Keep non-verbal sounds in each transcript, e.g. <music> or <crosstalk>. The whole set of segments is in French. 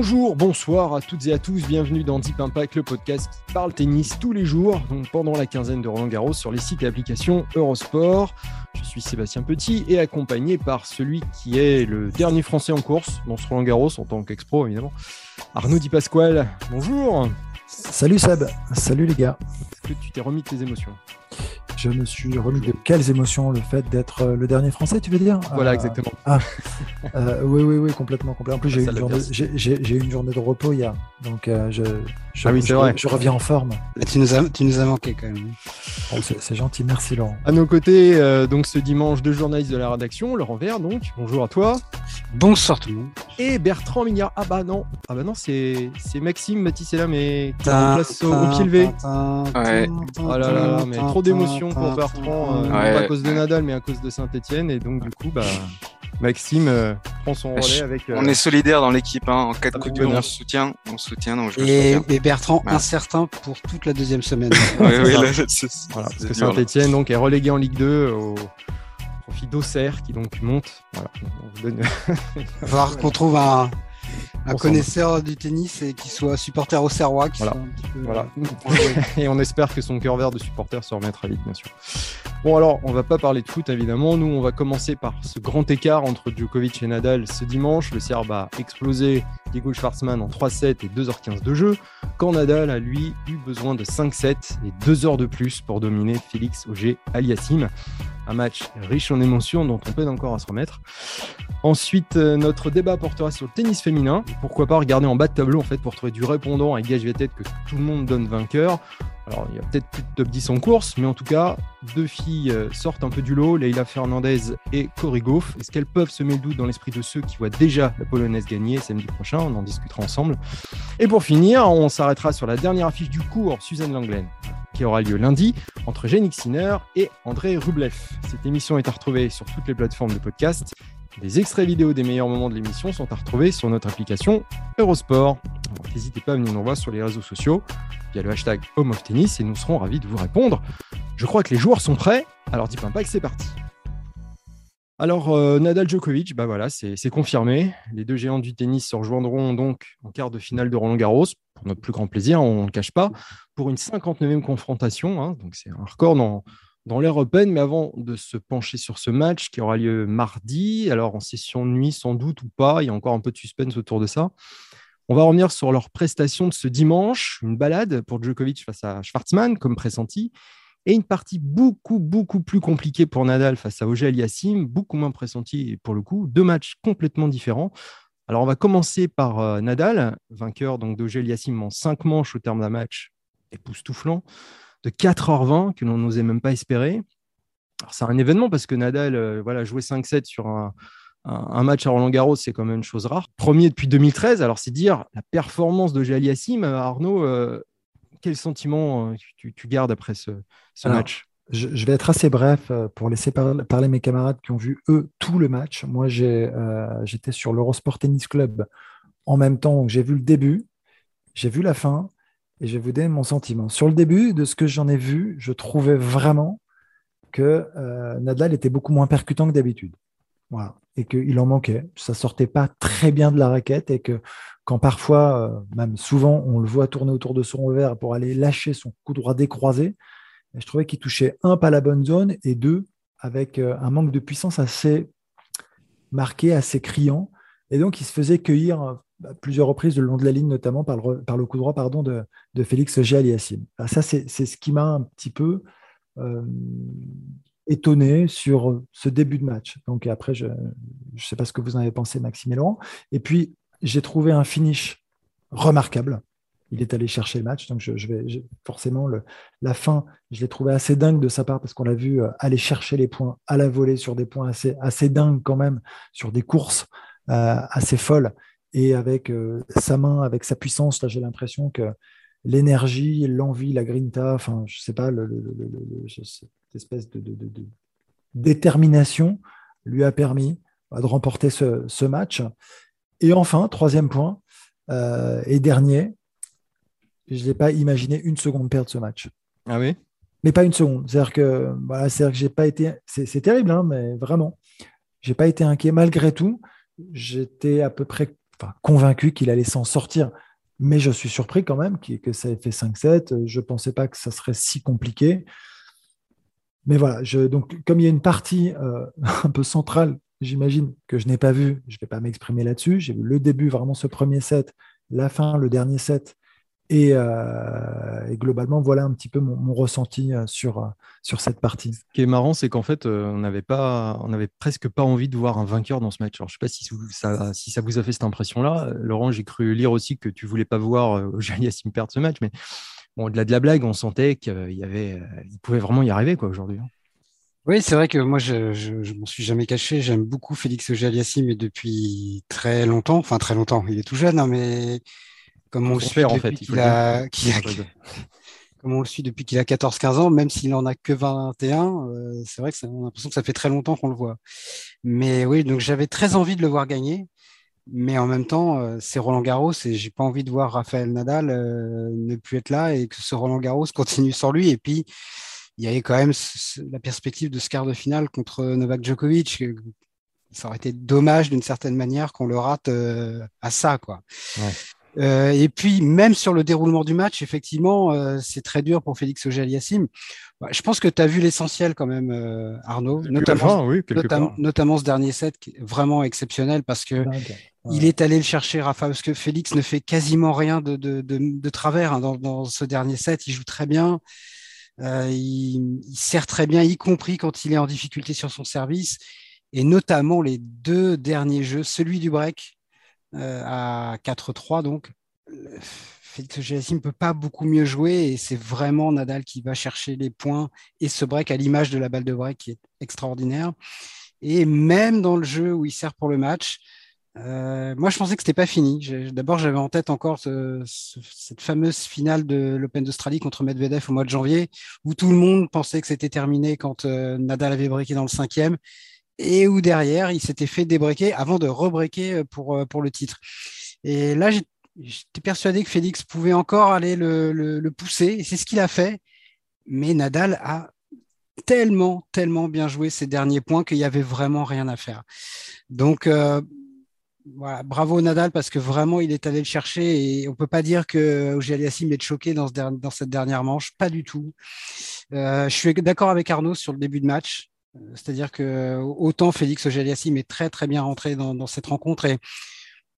Bonjour, bonsoir à toutes et à tous, bienvenue dans Deep Impact, le podcast qui parle tennis tous les jours, donc pendant la quinzaine de Roland Garros sur les sites et applications Eurosport. Je suis Sébastien Petit et accompagné par celui qui est le dernier Français en course dans ce Roland Garros en tant qu'ex-pro évidemment, Arnaud Di Pasquale. Bonjour. Salut Seb, salut les gars. Est-ce que tu t'es remis de tes émotions? Je me suis remis de quelles émotions Le fait d'être euh, le dernier français, tu veux dire? Voilà, euh, exactement. Ah, euh, oui, oui, oui, complètement. complètement. En plus, j'ai eu, une journée de repos hier. Donc, je, je, ah oui, vrai. je, reviens en forme. tu, nous as, tu nous as manqué quand même. Oh, c'est gentil, merci Laurent. À nos côtés, donc ce dimanche, deux journalistes de la rédaction, Laurent Vert, donc. Bonjour à toi. Bonsoir tout le monde. Et Bertrand Mignard. Ah bah non, ah bah non, c'est Maxime Mathis là, mais qui place au, pied levé. Ouais. Oh là là là, mais trop d'émotions pour Bertrand, euh, pas à cause de Nadal, mais à cause de Saint-Etienne. Et donc, du coup, bah, Maxime euh, prend son relais avec. Euh, on est solidaire dans l'équipe. Hein. En cas de coup dur, on se soutient. On soutient donc je et, Bertrand, incertain pour toute la deuxième semaine. <laughs> oui, oui, là, voilà, parce que Saint-Etienne donc, est relégué en Ligue 2 au profit d'Auxerre qui donc monte. Voilà. On donne... Va falloir qu'on trouve un, un connaisseur du tennis et qui soit supporter au Serrois. Voilà. et on espère que son cœur vert de supporter se remettra vite, bien sûr. Bon, alors, on va pas parler de foot, évidemment. Nous, on va commencer par ce grand écart entre Djokovic et Nadal ce dimanche. Le Serbe a explosé Diego Schwartzmann en 3-7 et 2h15 de jeu, quand Nadal a, lui, eu besoin de 5-7 et 2 heures de plus pour dominer Félix Auger Aliassim. Un match riche en émotions dont on peine encore à se remettre. Ensuite, euh, notre débat portera sur le tennis féminin. Pourquoi pas regarder en bas de tableau en fait pour trouver du répondant à gage tête que tout le monde donne vainqueur. Alors, il y a peut-être plus de top 10 en course, mais en tout cas, deux filles euh, sortent un peu du lot, Leila Fernandez et Cory. Est-ce qu'elles peuvent semer le doute dans l'esprit de ceux qui voient déjà la Polonaise gagner samedi prochain? On en discutera ensemble. Et pour finir, on s'arrêtera sur la dernière affiche du cours, Suzanne Langlaine, qui aura lieu lundi entre Jenny Sinner et André Rublev. Cette émission est à retrouver sur toutes les plateformes de podcast des extraits vidéo des meilleurs moments de l'émission sont à retrouver sur notre application Eurosport. N'hésitez pas à venir nous voir sur les réseaux sociaux via le hashtag Home of Tennis et nous serons ravis de vous répondre. Je crois que les joueurs sont prêts, alors dis pas que c'est parti. Alors, euh, Nadal Djokovic, bah voilà, c'est confirmé. Les deux géants du tennis se rejoindront donc en quart de finale de Roland Garros, pour notre plus grand plaisir, on ne le cache pas, pour une 59e confrontation. Hein. c'est un record dans, dans open. Mais avant de se pencher sur ce match qui aura lieu mardi, alors en session de nuit sans doute ou pas, il y a encore un peu de suspense autour de ça. On va revenir sur leur prestation de ce dimanche, une balade pour Djokovic face à Schwartzmann, comme pressenti, et une partie beaucoup, beaucoup plus compliquée pour Nadal face à Auger Aliassim, beaucoup moins pressenti pour le coup, deux matchs complètement différents. Alors on va commencer par euh, Nadal, vainqueur donc Aliassim en cinq manches au terme d'un match époustouflant de 4h20 que l'on n'osait même pas espérer. C'est un événement parce que Nadal euh, voilà, jouer 5-7 sur un, match à Roland Garros, c'est quand même une chose rare. Premier depuis 2013, alors c'est dire la performance de Géali Yassim. Euh, Arnaud, quel sentiment tu, gardes après ce, match? je, vais être assez bref pour laisser parler mes camarades qui ont vu, eux, tout le match. Moi, j'étais sur l'Eurosport Tennis Club en même temps, j'ai vu le début, j'ai vu la fin, et je vais vous donner mon sentiment. Sur le début, de ce que j'en ai vu, je trouvais vraiment que euh, Nadal était beaucoup moins percutant que d'habitude. Voilà. Et qu'il en manquait. Ça sortait pas très bien de la raquette et que quand parfois, euh, même souvent, on le voit tourner autour de son revers pour aller lâcher son coup droit décroisé, je trouvais qu'il touchait un pas la bonne zone et deux avec euh, un manque de puissance assez marqué, assez criant. Et donc, il se faisait cueillir à plusieurs reprises le long de la ligne, notamment par le, par coup droit pardon, de, de Félix Géaliassime. Ça, c'est ce qui m'a un petit peu euh, étonné sur ce début de match. Donc après, je ne sais pas ce que vous en avez pensé, Maxime et Laurent. Et puis, j'ai trouvé un finish remarquable. Il est allé chercher le match, donc je, vais forcément la fin, je l'ai trouvé assez dingue de sa part parce qu'on l'a vu euh, aller chercher les points à la volée sur des points assez, assez dingues quand même, sur des courses euh, assez folles et avec euh, sa main, avec sa puissance, là j'ai l'impression que l'énergie, l'envie, la grinta, enfin je sais pas, le, cette espèce de, détermination lui a permis bah, de remporter ce, match. Et enfin, troisième point euh, et dernier, je n'ai pas imaginé une seconde perdre ce match. Ah oui? Mais pas une seconde. C'est-à-dire que, voilà, c'est-à-dire que j'ai pas été. C'est terrible, hein, mais vraiment. J'ai pas été inquiet malgré tout. J'étais à peu près convaincu qu'il allait s'en sortir. Mais je suis surpris quand même que ça ait fait 5-7. Je ne pensais pas que ça serait si compliqué. Mais voilà, je, donc, comme il y a une partie euh, <laughs> un peu centrale, j'imagine, que je n'ai pas vue, je ne vais pas m'exprimer là-dessus. J'ai vu le début, vraiment ce premier set, la fin, le dernier set. Euh, et, globalement, voilà un petit peu mon, ressenti euh, sur, euh, sur cette partie. Ce qui est marrant, c'est qu'en fait, on n'avait pas, on avait presque pas envie de voir un vaqueur dans ce match. Je ne sais pas si ça, si ça vous a fait cette impression-là. Laurent, j'ai cru lire aussi que tu voulais pas voir <laughs> Sim perdre ce match, mais bon, au-delà de la blague, on sentait qu'il y avait, il pouvait vraiment y arriver quoi aujourd'hui. Oui, c'est vrai que moi, je, je, m'en suis jamais caché. J'aime beaucoup Félix Auger-Aliassime mais depuis très longtemps. Enfin, très longtemps. Il est tout jeune, hein, mais comme on le suit depuis <laughs> qu'il a, <laughs> comme on le suit depuis qu'il a 14-15 ans, même s'il en a que 21, euh, c'est vrai que on a l'impression que ça fait très longtemps qu'on le voit. Mais oui, donc j'avais très envie de le voir gagner, mais en même temps, euh, c'est Roland Garros et j'ai pas envie de voir Raphaël Nadal euh, ne plus être là et que ce Roland Garros <laughs> continue sans lui. Et puis il y avait quand même la perspective de ce quart de finale contre Novak Djokovic. Ça aurait été dommage d'une certaine manière qu'on le rate à ça, quoi. Ouais. Euh, et puis, même sur le déroulement du match, effectivement, euh, c'est très dur pour Félix Auger-Aliassime. Bah, je pense que tu as vu l'essentiel quand même, euh, Arnaud, notamment, oui, notamment, ce dernier set qui est vraiment exceptionnel parce que il est allé le chercher, Rafa, parce que Félix ne fait quasiment rien de, de, de, de travers hein, dans, dans, ce dernier set. Il joue très bien. Euh, il, sert très bien, y compris quand il est en difficulté sur son service. Et notamment les deux derniers jeux, celui du break, euh, à 4-3. Donc, Félix ne peut pas beaucoup mieux jouer et c'est vraiment Nadal qui va chercher les points et ce break à l'image de la balle de break qui est extraordinaire. Et même dans le jeu où il sert pour le match, euh, moi, je pensais que c'était pas fini. D'abord, j'avais en tête encore cette fameuse finale de l'Open d'Australie contre Medvedev au mois de janvier, où tout le monde pensait que c'était terminé quand euh, Nadal avait breaké dans le cinquième et où derrière, il s'était fait débreaker avant de rebreaker euh, pour, pour le titre. Et là, j'étais persuadé que Félix pouvait encore aller le, le, pousser, et c'est ce qu'il a fait. Mais Nadal a tellement, tellement bien joué ces derniers points qu'il n'y avait vraiment rien à faire. Donc, bravo Nadal parce que vraiment il est allé le chercher et on peut pas dire que Auger Aliassime est choqué dans, ce dans, cette dernière manche, pas du tout. Euh, je suis d'accord avec Arnaud sur le début de match. C'est-à-dire que autant Félix Auger-Aliassime est très très bien rentré dans, cette rencontre et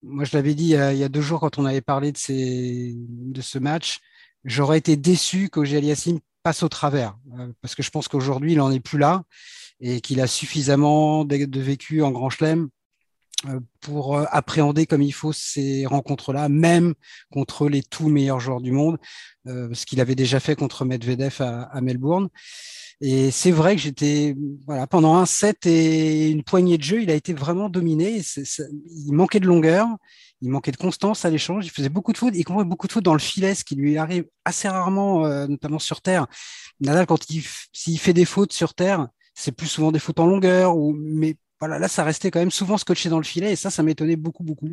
moi je l'avais dit il y, a, deux jours quand on avait parlé de, ce match, j'aurais été déçu qu'Auger-Aliassime passe au travers euh, parce que je pense qu'aujourd'hui il n'en est plus là et qu'il a suffisamment de, vécu en Grand Chelem euh, pour euh, appréhender comme il faut ces rencontres-là, même contre les tout meilleurs joueurs du monde, ce qu'il avait déjà fait contre Medvedev à Melbourne. Et c'est vrai que j'étais, voilà, pendant un set et une poignée de jeu, il a été vraiment dominé. il manquait de longueur, il manquait de constance à l'échange. Il faisait beaucoup de fautes, il comprenait beaucoup de fautes dans le filet, ce qui lui arrive assez rarement, euh, notamment sur terre. Nadal, quand il, s'il fait des fautes sur terre, c'est plus souvent des fautes en longueur, ou, mais voilà, là, ça restait quand même souvent scotché dans le filet, et ça, ça m'étonnait beaucoup, beaucoup.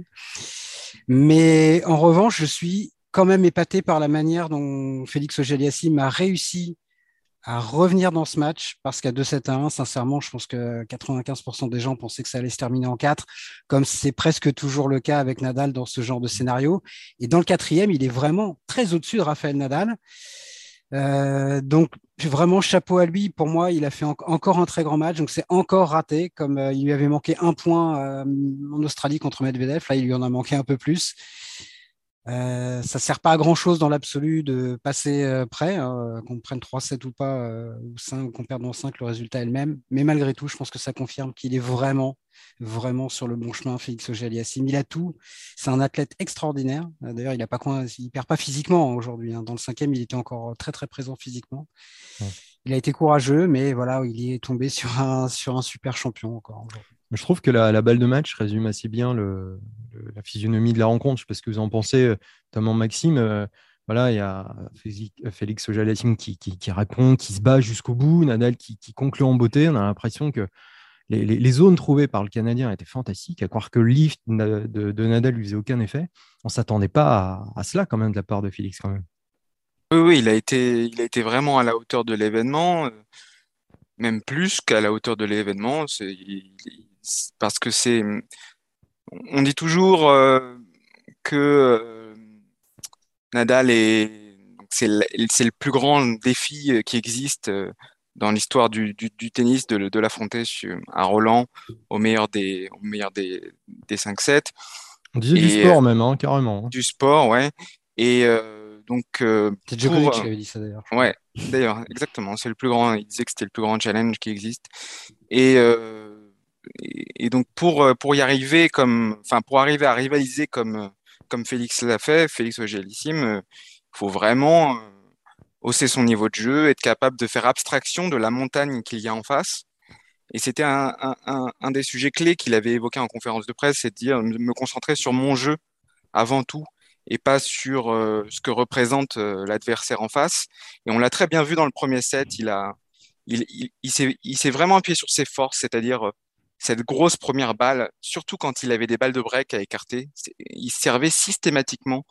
Mais en revanche, je suis quand même épaté par la manière dont Félix Auger-Aliassime a réussi à revenir dans ce match parce qu'à 2-7 à 1, sincèrement, je pense que 95% des gens pensaient que ça allait se terminer en 4, comme c'est presque toujours le cas avec Nadal dans ce genre de scénario. Et dans le quatrième, il est vraiment très au-dessus de Raphaël Nadal. Euh, donc vraiment chapeau à lui. Pour moi, il a fait encore un très grand match. Donc c'est encore raté, comme euh, il lui avait manqué un point euh, en Australie contre Medvedev. Là, il lui en a manqué un peu plus. Euh, ça sert pas à grand chose dans l'absolu de passer euh, près, hein, qu'on prenne 3-7 ou pas, euh, ou 5, ou qu'on perde dans 5, le résultat est le même. Mais malgré tout, je pense que ça confirme qu'il est vraiment, vraiment sur le bon chemin, Félix auger Il a tout. C'est un athlète extraordinaire. D'ailleurs, il a pas il perd pas physiquement aujourd'hui. Hein. Dans le cinquième, il était encore très, très présent physiquement. Il a été courageux, mais voilà, il est tombé sur un, sur un super champion encore aujourd'hui. Je trouve que la, balle de match résume assez bien la physionomie de la rencontre. Parce que vous en pensez, euh, notamment Maxime. Euh, voilà, il y a Félix auger qui, qui, répond, qui se bat jusqu'au bout, Nadal qui, conclut en beauté. On a l'impression que les, zones trouvées par le Canadien étaient fantastiques, à croire que le lift de, Nadal lui faisait aucun effet. On ne s'attendait pas à, cela quand même de la part de Félix quand même. Oui, il a été, il a été vraiment à la hauteur de l'événement, euh, même plus qu'à la hauteur de l'événement. Parce que c'est on dit toujours que Nadal est c'est le, plus grand défi qui existe dans l'histoire du, tennis de, l'affronter à Roland au meilleur des, au meilleur des, des 5-7. On disait du sport même, hein, carrément. Hein. Du sport, ouais. Et donc. c'est Djokovic qui avait dit ça d'ailleurs. Ouais, d'ailleurs, exactement. C'est le plus grand. Il disait que c'était le plus grand challenge qui existe. Et et, donc pour euh, pour y arriver comme enfin pour arriver à rivaliser comme euh, comme Félix l'a fait, Félix Auger-Aliassime, il euh, faut vraiment hausser son niveau de jeu, être capable de faire abstraction de la montagne qu'il y a en face. Et c'était un, un, des sujets clés qu'il avait évoqué en conférence de presse, c'est de dire me concentrer sur mon jeu avant tout et pas sur ce que représente l'adversaire en face. Et on l'a très bien vu dans le premier set, il il, il, il s'est vraiment appuyé sur ses forces, c'est-à-dire cette grosse première balle, surtout quand il avait des balles de break à écarter, il servait systématiquement.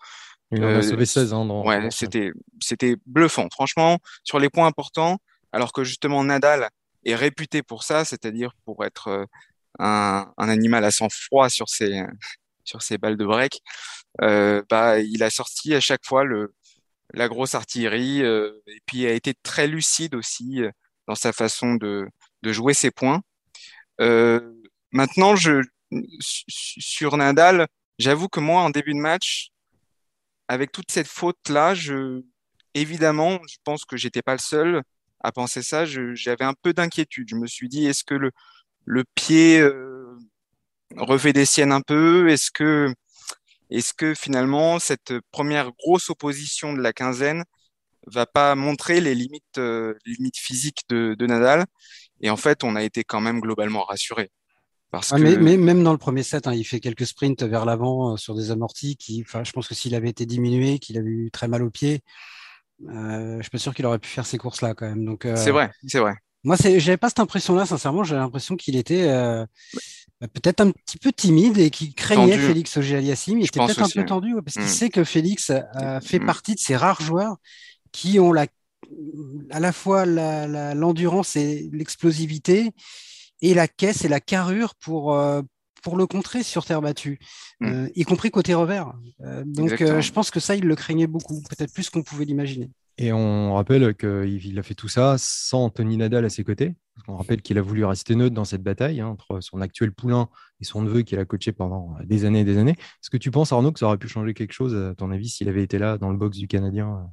Il en a sauvé 16 hein, ouais, c'était, c'était bluffant. Franchement, sur les points importants, alors que justement Nadal est réputé pour ça, c'est-à-dire pour être euh, un, un, animal à sang froid sur ses, sur ses balles de break, euh, bah, il a sorti à chaque fois le, la grosse artillerie euh, et puis a été très lucide aussi euh, dans sa façon de, de jouer ses points. Euh, maintenant, je, sur Nadal, j'avoue que moi, en début de match, avec toute cette faute-là, je, évidemment, je pense que j'étais pas le seul à penser ça. J'avais un peu d'inquiétude. Je me suis dit, est-ce que le, le pied euh, refait des siennes un peu? Est-ce que, est-ce que finalement cette première grosse opposition de la quinzaine va pas montrer les limites, euh, limites physiques de, de Nadal? Et en fait, on a été quand même globalement rassuré. Parce que... mais, mais, même dans le premier set, hein, il fait quelques sprints vers l'avant euh, sur des amortis qui, je pense que s'il avait été diminué, qu'il avait eu très mal au pied, euh, je suis pas sûr qu'il aurait pu faire ces courses-là quand même. Donc, euh, c'est vrai, c'est vrai. Moi, j'avais pas cette impression-là, sincèrement. J'avais l'impression qu'il était euh, bah, peut-être un petit peu timide et qu'il craignait Félix Auger-Aliassime. Il était peut-être un peu tendu parce qu'il mm. sait que Félix fait mm. partie de ces rares joueurs qui ont la à la fois l'endurance et l'explosivité et la caisse et la carrure pour, euh, pour le contrer sur terre battue, mm. euh, y compris côté revers. Euh, donc je pense que ça, il le craignait beaucoup, peut-être plus qu'on pouvait l'imaginer. Et on rappelle qu'il a fait tout ça sans Tony Nadal à ses côtés. On rappelle qu'il a voulu rester neutre dans cette bataille hein, entre son actuel poulain et son neveu qu'il a coaché pendant des années et des années. Est-ce que tu penses, Arnaud, que ça aurait pu changer quelque chose, à ton avis, s'il avait été là dans le box du Canadien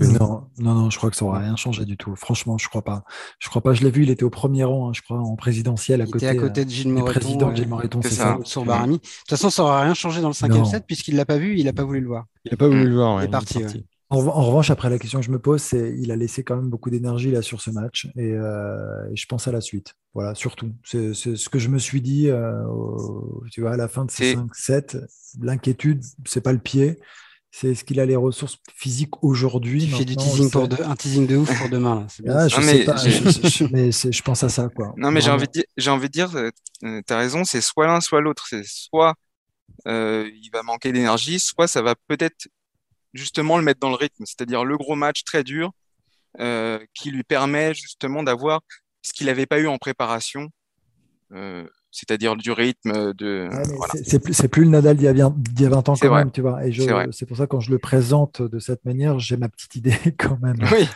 non, non, non, je crois que ça n'aura rien changé du tout. Franchement, je crois pas. Je crois pas. Je l'ai vu, il était au premier rang, hein, je crois, en présidentiel à il côté. Était à côté de Gilles Moreton. Président Gilles Moreton, c'est ça. Sur Barami. De toute façon, ça n'aura rien changé dans le 5 set puisqu'il l'a pas vu, il n'a pas voulu le voir. Il n'a pas voulu le voir. il est parti. En, revanche, après la question que je me pose, c'est il a laissé quand même beaucoup d'énergie là sur ce match et, euh, je pense à la suite. Voilà, surtout. C'est ce que je me suis dit, euh, tu vois, à la fin de ces 5-7. L'inquiétude, c'est pas le pied, c'est est-ce qu'il a les ressources physiques aujourd'hui Tu fais du teasing pour de, un teasing de ouf pour demain. Ah, je, sais pas, mais je, pense à ça. Quoi. Non, mais j'ai envie, de dire, j'ai envie de dire, euh, tu as raison, c'est soit l'un, soit l'autre. C'est soit euh, il va manquer d'énergie, soit ça va peut-être justement le mettre dans le rythme, c'est-à-dire le gros match très dur euh, qui lui permet justement d'avoir ce qu'il n'avait pas eu en préparation. Euh, c'est-à-dire du rythme de. c'est plus, plus, le Nadal d'il y, a 20 ans quand même, tu vois. Et c'est pour ça quand je le présente de cette manière, j'ai ma petite idée <laughs> quand même. Oui.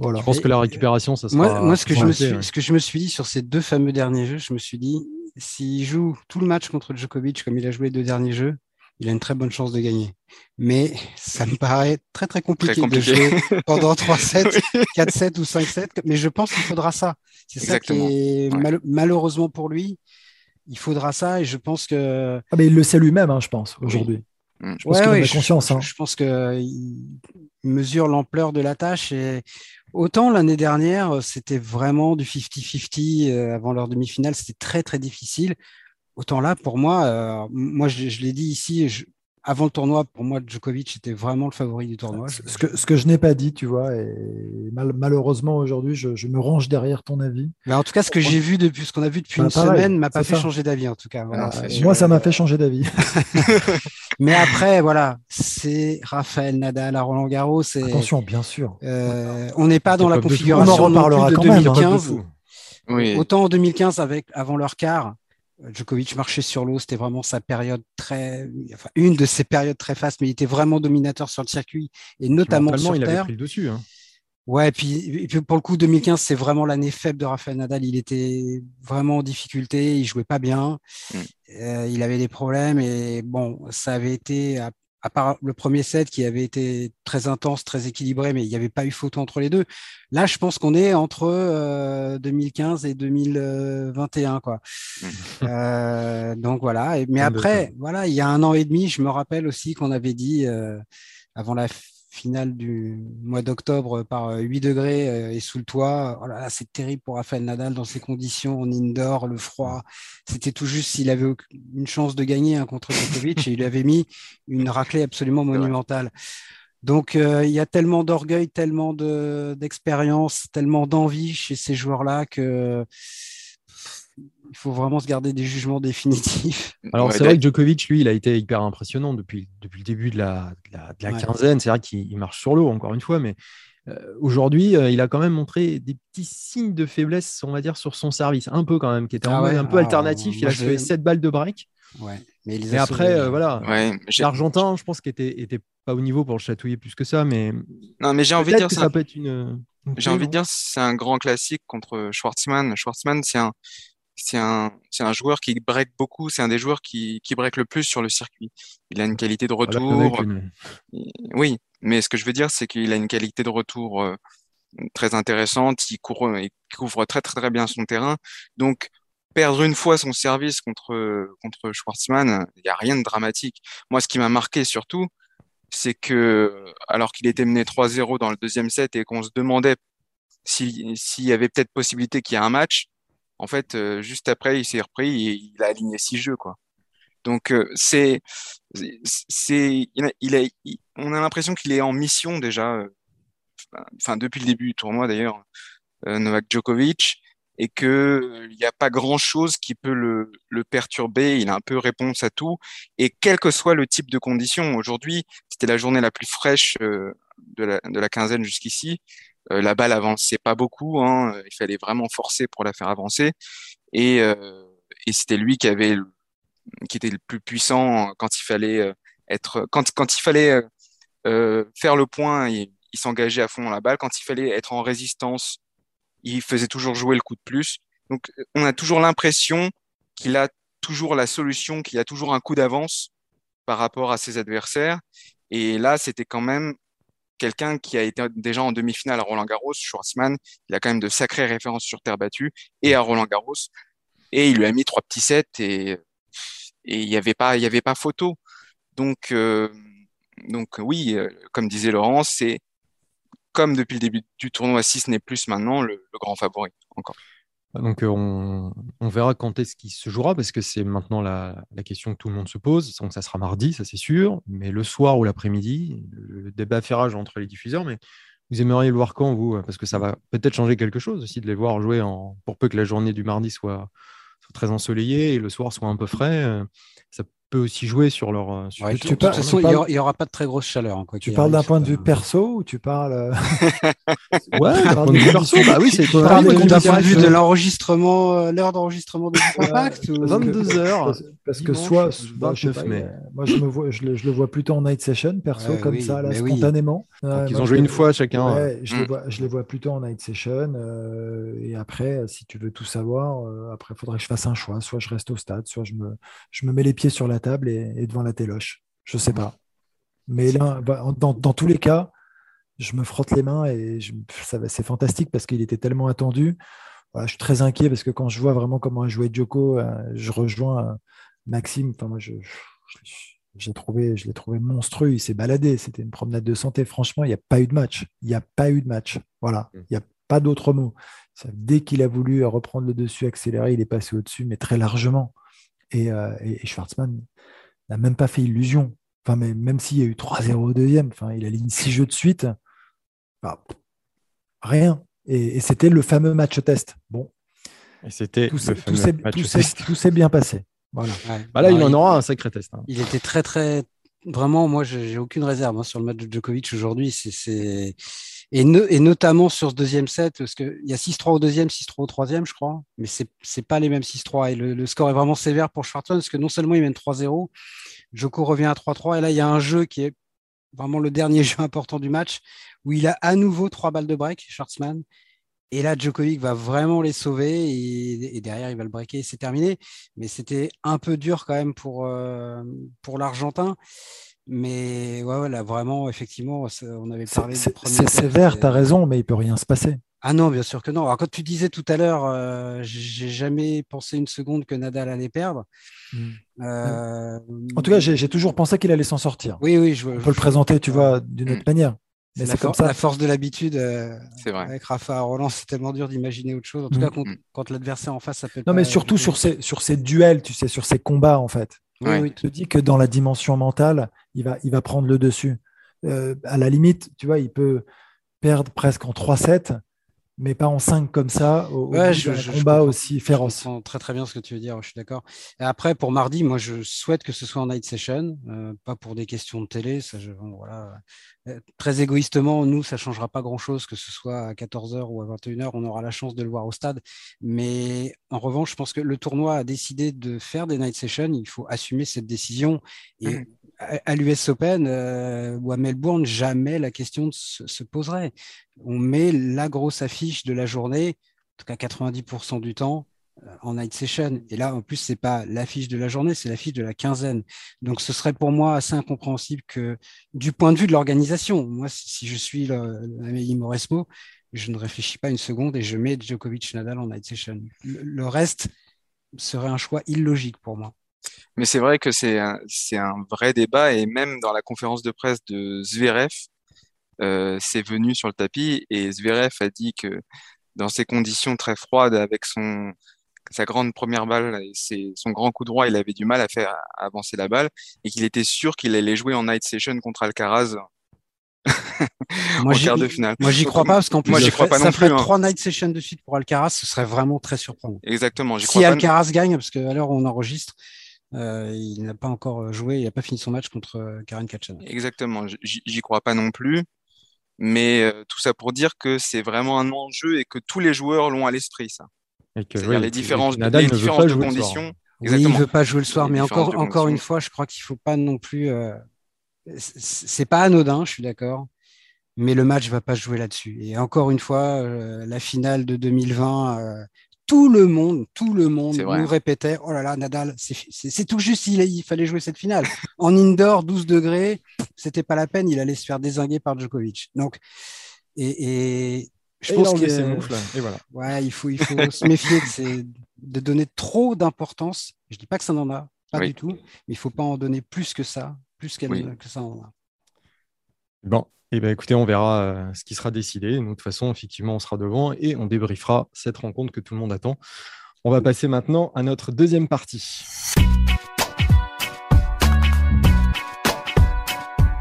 Voilà. Je pense que la récupération, ça sera. Moi, ce, que je me suis, ce que je me suis dit sur ces deux fameux derniers jeux, je me suis dit, s'il joue tout le match contre Djokovic comme il a joué les deux derniers jeux, il a une très bonne chance de gagner. Mais ça me paraît très très compliqué, de jouer <laughs> pendant 3 sets, 4 sets ou 5 sets. Mais je pense qu'il faudra ça. C'est ça qui est malheureusement pour lui il faudra ça et je pense que. Ah, mais il le sait lui-même, hein, je pense, aujourd'hui. Je pense qu'il a conscience. Hein. Je, pense qu'il mesure l'ampleur de la tâche et autant l'année dernière, c'était vraiment du 50-50 euh, avant leur demi-finale, c'était très très difficile. Autant là, pour moi, euh, moi je, je l'ai dit ici, je, avant le tournoi, pour moi, Djokovic était vraiment le favori du tournoi. Ce que, ce que je n'ai pas dit, tu vois, et malheureusement aujourd'hui, je, me range derrière ton avis. Mais en tout cas, ce que j'ai vu depuis, ce qu'on a vu depuis bah, une semaine, m'a pas fait changer d'avis, en tout cas. Ah, moi, ça m'a fait changer d'avis. <laughs> <laughs> Mais après, voilà, c'est Raphaël Nadal à Roland Garros. Attention, bien sûr. Euh, on n'est pas dans la configuration de, de 2015. Autant en 2015, avec, avant leur quart, Djokovic marchait sur l'eau, c'était vraiment sa période très, enfin, une de ses périodes très fastes, mais il était vraiment dominateur sur le circuit et notamment sur il terre. avait pris le dessus. Hein. Ouais, et puis, et puis, pour le coup, 2015, c'est vraiment l'année faible de Rafael Nadal. Il était vraiment en difficulté, il jouait pas bien, mm. euh, il avait des problèmes et bon, ça avait été à, à, part le premier set qui avait été très intense, très équilibré, mais il n'y avait pas eu photo entre les deux. Là, je pense qu'on est entre euh, 2015 et 2021, quoi. <laughs> Euh, donc voilà. mais après, voilà, il y a un an et demi, je me rappelle aussi qu'on avait dit euh, avant la finale du mois d'octobre par 8 degrés euh, et sous le toit. Oh c'est terrible pour Rafael Nadal dans ces conditions, en indoor, le froid. C'était tout juste s'il avait une chance de gagner hein, contre Djokovic et il avait mis une raclée absolument monumentale. Donc euh, il y a tellement d'orgueil, tellement d'expérience, tellement d'envie chez ces joueurs-là que il faut vraiment se garder des jugements définitifs. <laughs> Alors, c'est vrai que Djokovic, lui, il a été hyper impressionnant depuis, depuis le début de la, de la, quinzaine. C'est vrai qu'il marche sur l'eau, encore une fois, mais euh, aujourd'hui, euh, il a quand même montré des petits signes de faiblesse, on va dire, sur son service. Un peu quand même, qui était ah un peu ah, alternatif. il a fait 7 balles de break. Ouais. Mais et après, euh, voilà. L'Argentin, je pense qu'il était, était pas au niveau pour le chatouiller plus que ça, mais. Non, mais j'ai envie de dire que ça, peut être une. J'ai envie de dire c'est un grand classique contre Schwartzmann. Schwartzmann, c'est un, c'est un, c'est un joueur qui break beaucoup. C'est un des joueurs qui, qui break le plus sur le circuit. Il a une qualité de retour. Oui, mais ce que je veux dire, c'est qu'il a une qualité de retour euh, très intéressante. Il couvre, il couvre très, très, très bien son terrain. Donc, perdre une fois son service contre, contre Schwartzmann, il n'y a rien de dramatique. Moi, ce qui m'a marqué surtout, c'est que, alors qu'il était mené 3-0 dans le deuxième set et qu'on se demandait s'il y avait peut-être possibilité qu'il y ait un match, en fait, euh, juste après, il s'est repris et il a aligné six jeux, quoi. Donc, euh, c'est, c'est, il a, on a l'impression qu'il est en mission déjà, euh, enfin, depuis le début du tournoi d'ailleurs, Novak Djokovic, et que il n'y a pas grand chose qui peut le, le, perturber. Il a un peu réponse à tout, et quel que soit le type de conditions. Aujourd'hui, c'était la journée la plus fraîche de la, de la quinzaine jusqu'ici. Euh, la balle avançait pas beaucoup, hein, il fallait vraiment forcer pour la faire avancer. Et, euh, et c'était lui qui avait, qui était le plus puissant quand il fallait euh, être, quand, quand il fallait faire le point, il, il s'engageait à fond dans la balle. Quand il fallait être en résistance, il faisait toujours jouer le coup de plus. Donc, on a toujours l'impression qu'il a toujours la solution, qu'il a toujours un coup d'avance par rapport à ses adversaires. Et là, c'était quand même quelqu'un qui a été déjà en demi-finale à Roland Garros, Schwartzmann, il a quand même de sacrées références sur terre battue et à Roland Garros. Et il lui a mis trois petits sets et il n'y avait pas photo. Donc euh, oui, euh, comme disait Laurent, c'est comme depuis le début du tournoi, si ce n'est plus maintenant, le grand favori encore. Donc euh, on, verra quand est-ce qu'il se jouera, parce que c'est maintenant la, question que tout le monde se pose. Donc ça sera mardi, ça c'est sûr, mais le soir ou l'après-midi, le débat fait rage entre les diffuseurs, mais vous aimeriez le voir quand, vous Parce que ça va peut-être changer quelque chose aussi de les voir jouer en, pour peu que la journée du mardi soit, soit très ensoleillée et le soir soit un peu frais. Euh, ça peut aussi jouer sur leur. Euh, de toute façon, il n'y aura, pas de très grosse chaleur. Hein, quoi, tu parles d'un point de vue perso ou tu parles. Euh, <laughs> ouais, d'un point de vue perso, bah oui, c'est d'un point de vue de l'enregistrement, euh, l'heure d'enregistrement de <laughs> Compact 22 heures. Parce que soit. Bah, je moi, je, me vois, je, le, je le vois plutôt en night session, perso, comme ça, là, spontanément. ils ont joué une fois chacun. je, les mm. vois, je les vois plutôt en night session. et après, si tu veux tout savoir, après, il faudrait que je fasse un choix. Soit je reste au stade, soit je me, je me mets les pieds sur la table et, devant la téloche. Je sais pas. Mais là, bah, dans, tous les cas, je me frotte les mains et c'est fantastique parce qu'il était tellement attendu. je suis très inquiet parce que quand je vois vraiment comment a joué Joko, euh, je rejoins euh, Maxime. Enfin, moi, je, j'ai trouvé, je l'ai trouvé monstrueux. Il s'est baladé. C'était une promenade de santé. Franchement, il n'y a pas eu de match. Il n'y a pas eu de match. Voilà. Mm. Il n'y a pas d'autre mot. Dès qu'il a voulu reprendre le dessus, accélérer, il est passé au-dessus, mais très largement. Et, euh, et, Schwartzmann n'a même pas fait illusion. Enfin, mais même s'il y a eu 3-0 au deuxième, enfin, il aligne six jeux de suite. rien. Et, c'était le fameux match test. Bon. Et c'était tout, s'est bien passé. Voilà. Bah là, il en aura un sacré test. Hein. Il était très, très. Vraiment, moi, j'ai aucune réserve hein, sur le match de Djokovic aujourd'hui. C'est Et, notamment sur ce deuxième set, parce qu'il y a 6-3 au deuxième, 6-3 au troisième, je crois, mais ce n'est pas les mêmes 6-3. Et le, score est vraiment sévère pour Schwartzman, parce que non seulement il mène 3-0, Joko revient à 3-3, et là, il y a un jeu qui est vraiment le dernier <laughs> jeu important du match, où il a à nouveau trois balles de break, Schwartzman. Et là, Djokovic va vraiment les sauver et, derrière, il va le breaker et c'est terminé. Mais c'était un peu dur quand même pour, euh, pour l'Argentin. Mais ouais, là, vraiment, effectivement, on avait parlé C'est sévère, tu as raison, mais il peut rien se passer. Ah non, bien sûr que non. Alors, quand tu disais tout à l'heure, euh, j'ai jamais pensé une seconde que Nadal allait perdre. Hmm. Euh, en tout cas, j'ai toujours pensé qu'il allait s'en sortir. Oui, oui, je, on peut le présenter, tu vois, d'une autre manière. Mais c'est comme ça. La force de l'habitude. Euh, avec Rafa Roland, c'est tellement dur d'imaginer autre chose. En tout cas, hmm. quand, l'adversaire en face, ça peut. Non, mais surtout sur ces, sur ces duels, tu sais, sur ces combats, en fait. Oui, oui. Je te dis que dans la dimension mentale, il va, il va prendre le dessus. Euh, à la limite, tu vois, il peut perdre presque en 3-7, mais pas en 5 comme ça, au, je, combat aussi féroce. Je très très bien ce que tu veux dire, je suis d'accord. Et après, pour mardi, moi je souhaite que ce soit en night session, euh, pas pour des questions de télé. Ça, voilà. Euh, très égoïstement, nous, ça ne changera pas grand-chose, que ce soit à 14h ou à 21h, on aura la chance de le voir au stade. Mais en revanche, je pense que le tournoi a décidé de faire des night sessions, il faut assumer cette décision. Et mmh. à, l'US Open euh, ou à Melbourne, jamais la question se, poserait. On met la grosse affiche de la journée, en tout cas 90% du temps, en night session. Et là, en plus, c'est pas l'affiche de la journée, c'est l'affiche de la quinzaine. Donc, ce serait pour moi assez incompréhensible que, du point de vue de l'organisation, moi, si je suis l'Amélie Mauresmo, je ne réfléchis pas une seconde et je mets Djokovic Nadal en night session. Le, reste serait un choix illogique pour moi. Mais c'est vrai que c'est un, un, vrai débat et même dans la conférence de presse de Zverev, euh, c'est venu sur le tapis et Zverev a dit que dans ces conditions très froides avec son, sa grande première balle et son grand coup droit, il avait du mal à faire avancer la balle et qu'il était sûr qu'il allait jouer en night session contre Alcaraz <laughs> moi, en quart de finale. Moi, j'y crois pas parce qu'en plus, moi, j'y crois pas ça ferait hein. trois night sessions de suite pour Alcaraz, ce serait vraiment très surprenant. Exactement. Si Alcaraz gagne, parce qu'à l'heure où on enregistre, euh, il n'a pas encore joué, il n'a pas fini son match contre euh, Karen Kachan. Exactement. J'y crois pas non plus. Mais euh, tout ça pour dire que c'est vraiment un enjeu et que tous les joueurs l'ont à l'esprit, ça. C'est-à-dire les différences, les différences de conditions. Oui, il ne veut pas jouer le soir, mais encore, encore une fois, je crois qu'il ne faut pas non plus. Euh... C'est pas anodin, je suis d'accord, mais le match ne va pas jouer là-dessus. Et encore une fois, euh, la finale de 2020, euh, tout le monde, tout le monde nous répétait Oh là là, Nadal, c'est tout juste, il, il, fallait jouer cette finale. en indoor, 12 degrés, c'était pas la peine, il allait se faire désinguer par Djokovic. Donc, et, et je pense que, et voilà. ouais, il faut, il faut se méfier de, de, donner trop d'importance. Je dis pas que ça n'en a, pas du tout, mais il faut pas en donner plus que ça, plus que ça en a. Bon, et eh ben, écoutez, on verra euh, ce qui sera décidé. Nous, de toute façon, effectivement, on sera devant et on débriefera cette rencontre que tout le monde attend. On va passer maintenant à notre deuxième partie.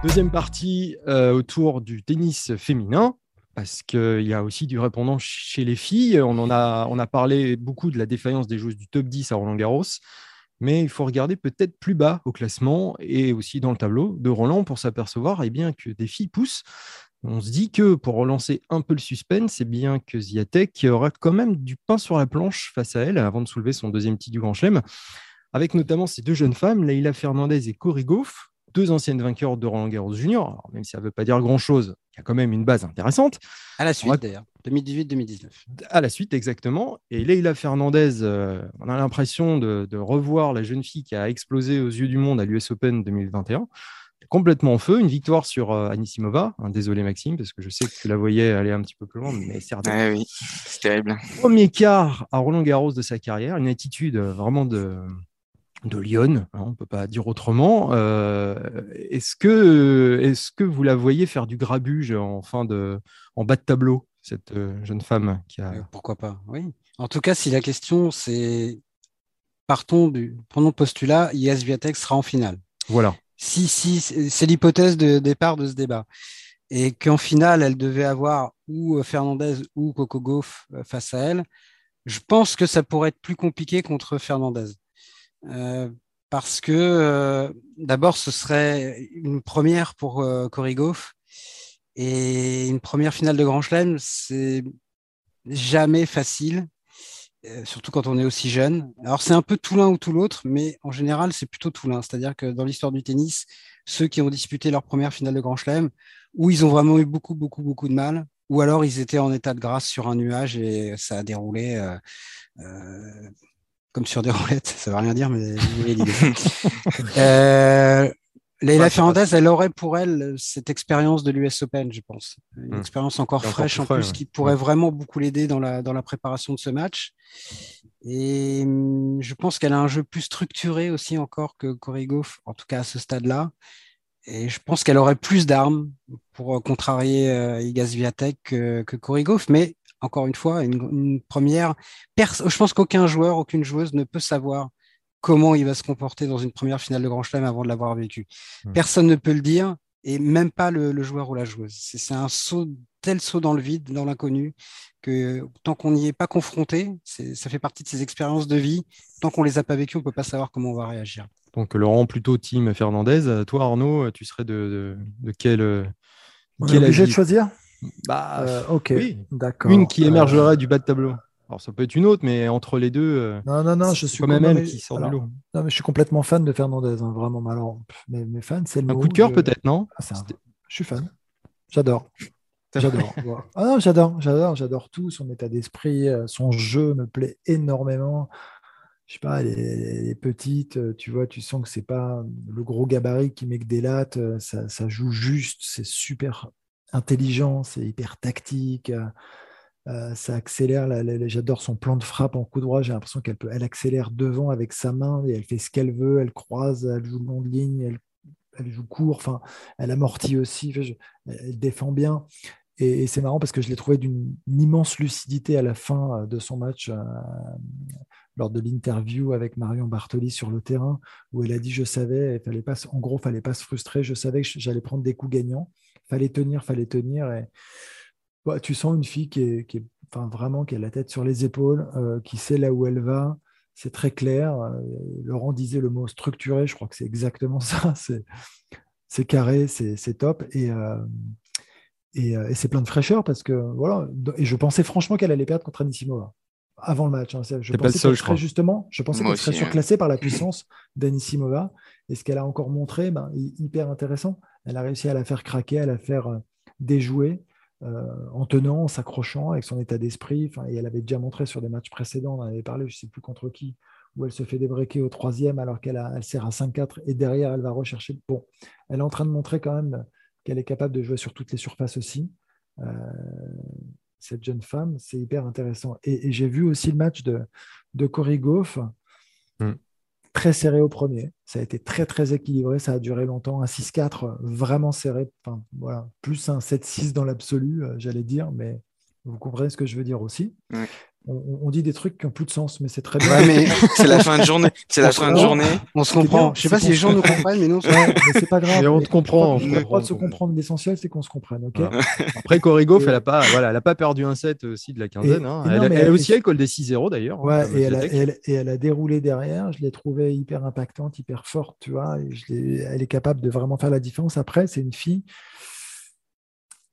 Deuxième partie euh, autour du tennis féminin parce qu'il y a aussi du répondant chez les filles. On, en a, on a parlé beaucoup de la défaillance des joueuses du top 10 à Roland Garros, mais il faut regarder peut-être plus bas au classement et aussi dans le tableau de Roland pour s'apercevoir eh bien, que des filles poussent. On se dit que pour relancer un peu le suspense, c'est bien que Ziatek aura quand même du pain sur la planche face à elle avant de soulever son deuxième titre du Grand Chelem, avec notamment ces deux jeunes femmes, Leila Fernandez et Cory Goff, deux anciennes vainqueurs de Roland Garros Junior. même si ça ne veut pas dire grand-chose, il y a quand même une base intéressante. À la suite, d'ailleurs. 2018-2019. À la suite, exactement. Et Leila Fernandez, euh, on a l'impression de, revoir la jeune fille qui a explosé aux yeux du monde à l'US Open 2021 complètement en feu. Une victoire sur euh, Anisimova. Hein, désolé Maxime, parce que je sais que tu la voyais aller un petit peu plus loin, mais c'est oui, c'est terrible. Premier quart à Roland Garros de sa carrière, une attitude vraiment de, de Lyon, hein, on ne peut pas dire autrement. Euh, est-ce que, est que vous la voyez faire du grabuge en, fin de, en bas de tableau, cette euh, jeune femme qui a... Euh, pourquoi pas, oui. En tout cas, si la question c'est partons du prenons le postulat, IS Viatex sera en finale. Voilà. Si, si, c'est l'hypothèse de départ de ce débat. Et qu'en finale, elle devait avoir ou Fernandez ou Coco Gauff face à elle, je pense que ça pourrait être plus compliqué contre Fernandez. Euh, parce que euh, d'abord, ce serait une première pour euh, Cory Et une première finale de Grand Chelem, c'est jamais facile, surtout quand on est aussi jeune. Alors c'est un peu tout l'un ou tout l'autre, mais en général, c'est plutôt tout l'un. C'est-à-dire que dans l'histoire du tennis, ceux qui ont disputé leur première finale de Grand Chelem, où ils ont vraiment eu beaucoup, beaucoup, beaucoup de mal, ou alors ils étaient en état de grâce sur un nuage et ça a déroulé comme sur des <laughs> roulettes. Ça ne veut rien dire, mais <laughs> l'idée. <laughs> Leila Fernandez, elle aurait pour elle cette expérience de l'US Open, je pense. Une hmm. expérience encore fraîche en plus qui pourrait vraiment beaucoup l'aider dans la, dans la préparation de ce match. Et hum, je pense qu'elle a un jeu plus structuré aussi encore que Corey Goff, en tout cas à ce stade-là. Et je pense qu'elle aurait plus d'armes pour contrarier euh, Igaz Viatek que, que. Mais encore une fois, une, première. Je pense qu'aucun joueur, aucune joueuse ne peut savoir comment il va se comporter dans une première finale de Grand Chelem avant de l'avoir vécu. Hmm. Personne ne peut le dire, et même pas le, joueur ou la joueuse. C'est un saut, tel saut dans le vide, dans l'inconnu, que tant qu'on n'y est pas confronté, ça fait partie de ces expériences de vie. Tant qu'on les a pas vécues, on peut pas savoir comment on va réagir. Donc Laurent, plutôt team Fernandez. Toi, Arnaud, tu serais de, de, quel, on est obligé de choisir? Bah, euh, ok, d'accord. Une qui émergerait du bas de tableau. Alors ça peut être une autre, mais entre les deux, euh, non, non, non, je suis comme même qui sort de l'eau. Non, mais je suis complètement fan de Fernandez, hein, vraiment. Alors, mes, mes fans, c'est le un coup de cœur peut-être, non ah, Je suis fan. J'adore. J'adore. <laughs> ah non, j'adore, j'adore, j'adore tout. Son état d'esprit, euh, son jeu me plaît énormément. Je sais pas, les, les petites, euh, tu vois, tu sens que c'est pas le gros gabarit qui met que des lattes. Ça, ça joue juste, c'est super intelligent, c'est hyper tactique. Euh, ça accélère. J'adore son plan de frappe en coup droit. J'ai l'impression qu'elle peut, elle accélère devant avec sa main et elle fait ce qu'elle veut. Elle croise, elle joue long de ligne, elle, joue court. Enfin, elle amortit aussi. elle défend bien. Et, c'est marrant parce que je l'ai trouvé d'une immense lucidité à la fin euh, de son match, euh, lors de l'interview avec Marion Bartoli sur le terrain, où elle a dit Je savais, fallait pas, en gros, fallait pas se frustrer. Je savais que j'allais prendre des coups gagnants. Fallait tenir, fallait tenir. Et, bah, tu sens une fille qui est, enfin, vraiment qui a la tête sur les épaules, euh, qui sait là où elle va. C'est très clair. Euh, Laurent disait le mot structuré, je crois que c'est exactement <laughs> ça. C'est carré, c'est top. Et, euh, et, c'est plein de fraîcheur parce que voilà. Et je pensais franchement qu'elle allait perdre contre Anisimova avant le match. Hein. Je pensais qu'elle serait justement, je pensais qu'elle serait surclassée par la <clears throat> puissance d'Anisimova. Et ce qu'elle a encore montré, ben, hyper intéressant. Elle a réussi à la faire craquer, à la faire déjouer. Euh, en tenant, en s'accrochant avec son état d'esprit. Et elle avait déjà montré sur des matchs précédents, on en avait parlé, je ne sais plus contre qui, où elle se fait débreaker au troisième alors qu'elle elle sert à 5-4 et derrière elle va rechercher. Bon, elle est en train de montrer quand même qu'elle est capable de jouer sur toutes les surfaces aussi. Euh, cette jeune femme, c'est hyper intéressant. Et, j'ai vu aussi le match de, de Goff. Mm très serré au premier. Ça a été très très équilibré, ça a duré longtemps. Un 6-4 vraiment serré, enfin, voilà, plus un 7-6 dans l'absolu, euh, j'allais dire, mais vous comprenez ce que je veux dire aussi on, dit des trucs qui n'ont plus de sens, mais c'est très bien. mais <laughs> c'est la fin de journée. C'est la fin de journée. On se comprend. Je ne sais pas si les gens nous comprennent, mais non. c'est pas grave. Mais on te comprend. Le droit de se comprendre. L'essentiel, c'est qu'on se comprenne. ok Après, Corrigo, elle n'a pas, voilà, pas perdu un set aussi de la quinzaine. Hein. elle, a aussi, elle colle des 6-0 d'ailleurs. Hein, ouais, et, elle a, et, elle, a, déroulé derrière. Je l'ai trouvée hyper impactante, hyper forte. Tu vois, elle est capable de vraiment faire la différence. Après, c'est une fille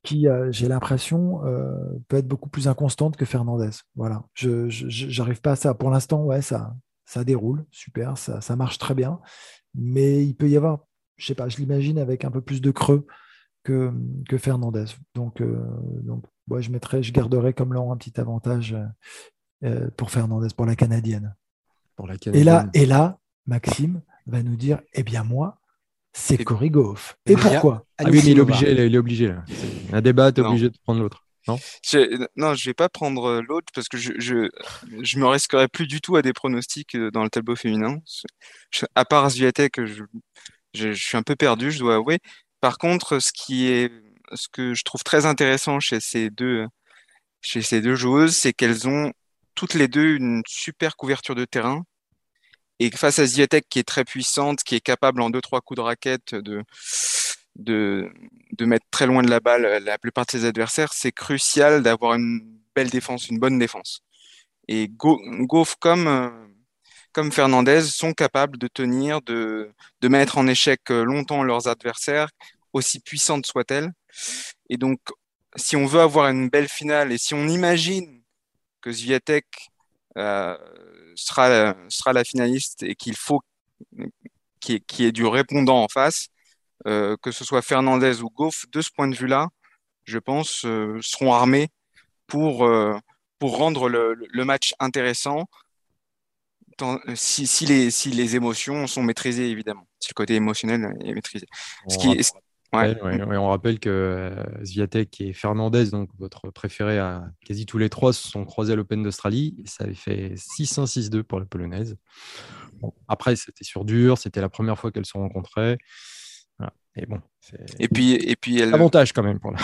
qui, euh, j'ai l'impression, euh, peut être beaucoup plus inconstante que Fernandez. Voilà, je n'arrive pas à ça. Pour l'instant, ouais, ça, ça déroule, super, ça, ça, marche très bien. Mais il peut y avoir, je sais pas, je l'imagine avec un peu plus de creux que, que Fernandez. Donc, euh, donc ouais, je mettrai, je garderai comme Laurent un petit avantage pour Fernandez, pour la Canadienne. Pour la Canadienne. Et là, et là, Maxime va nous dire, eh bien moi, c'est Korigov. Et pourquoi? Ah oui, il est obligé, il est obligé. Un débat, tu es obligé de prendre l'autre. Non, je, non, je vais pas prendre euh, l'autre parce que je, je, je, me risquerais plus du tout à des pronostics euh, dans le tableau féminin. à part Zviatek, je, je, suis un peu perdu, je dois avouer. Par contre, ce qui est, ce que je trouve très intéressant chez ces deux, chez ces deux joueuses, c'est qu'elles ont toutes les deux une super couverture de terrain et face à Ziatek qui est très puissante, qui est capable en deux trois coups de raquette de, de, de mettre très loin de la balle la plupart de ses adversaires, c'est crucial d'avoir une belle défense, une bonne défense. Et Goff comme, comme Fernandez sont capables de tenir, de, de mettre en échec longtemps leurs adversaires, aussi puissantes soient-elles. Et donc, si on veut avoir une belle finale et si on imagine que Zviatek euh, sera, sera la finaliste et qu'il faut qu'il y, ait du répondant en face, euh, que ce soit Fernandez ou Goff, de ce point de vue-là, je pense, euh, seront armés pour, pour rendre le, le, match intéressant si, si, les, si les émotions sont maîtrisées, évidemment. Si le côté émotionnel est maîtrisé. Ce qui, on rappelle que euh, Zviatek et Fernandez, donc votre préféré à quasi tous les trois, se sont croisés à l'Open d'Australie. Ça avait fait 6-1-6-2 pour la polonaise. après, c'était sur dur, c'était la première fois qu'elles se rencontraient. Et bon, et puis, et puis elle... avantage quand même pour la.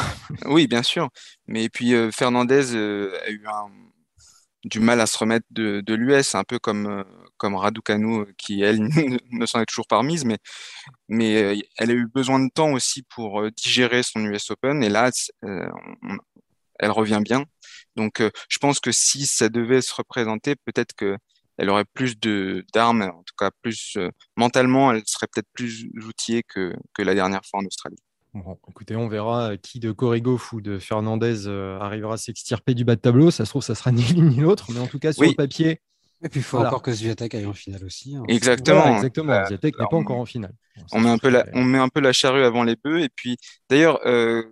oui, bien sûr. Mais puis euh, Fernandez euh, a eu un, du mal à se remettre de, de l'US, un peu comme, euh, comme Raducanu, qui elle <laughs> ne s'en est toujours pas remise, mais, mais euh, elle a eu besoin de temps aussi pour euh, digérer son US Open, et là, elle revient bien. Donc, je pense que si ça devait se représenter, peut-être qu'elle aurait plus d'armes, en tout cas plus mentalement, elle serait peut-être plus outillée que, que la dernière fois en Australie. Bon, écoutez, on verra qui de Corrigoff ou de Fernandez euh, arrivera à s'extirper du bas de tableau. Ça se trouve, ça sera ni l'une ni l'autre, mais en tout cas, sur le papier. Et puis, il faut encore que Zviatek aille en finale aussi. Hein. Exactement. exactement. Bah, n'est pas encore en finale. on, met un peu la, on met un peu la charrue avant les bœufs. Et puis, d'ailleurs, euh,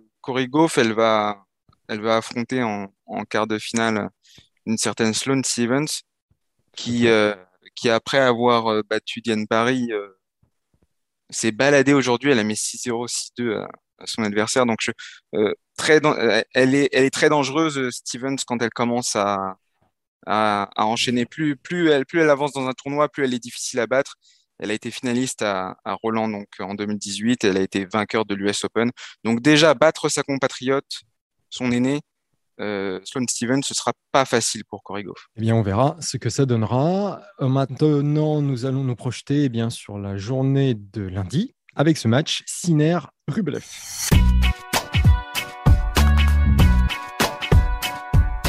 elle va, elle va affronter en, quart de finale une certaine Sloane Stevens qui, euh, qui après avoir euh, battu Diane Paris, s'est baladée aujourd'hui. Elle a mis 6-0, 6-2 à, son adversaire. Donc, je, euh, très, euh, elle, est, elle est très dangereuse, Stevens, quand elle commence à, à, enchaîner. Plus, plus, elle, plus elle avance dans un tournoi, plus elle est difficile à battre. Elle a été finaliste à, à Roland donc, en 2018. Elle a été vainqueur de l'US Open. Donc, déjà, battre sa compatriote, son aîné, euh, Sloane Stevens, ce sera pas facile pour Korigov. Eh bien, on verra ce que ça donnera. Euh, maintenant, nous allons nous projeter eh bien, sur la journée de lundi avec ce match Sinner-Rublev.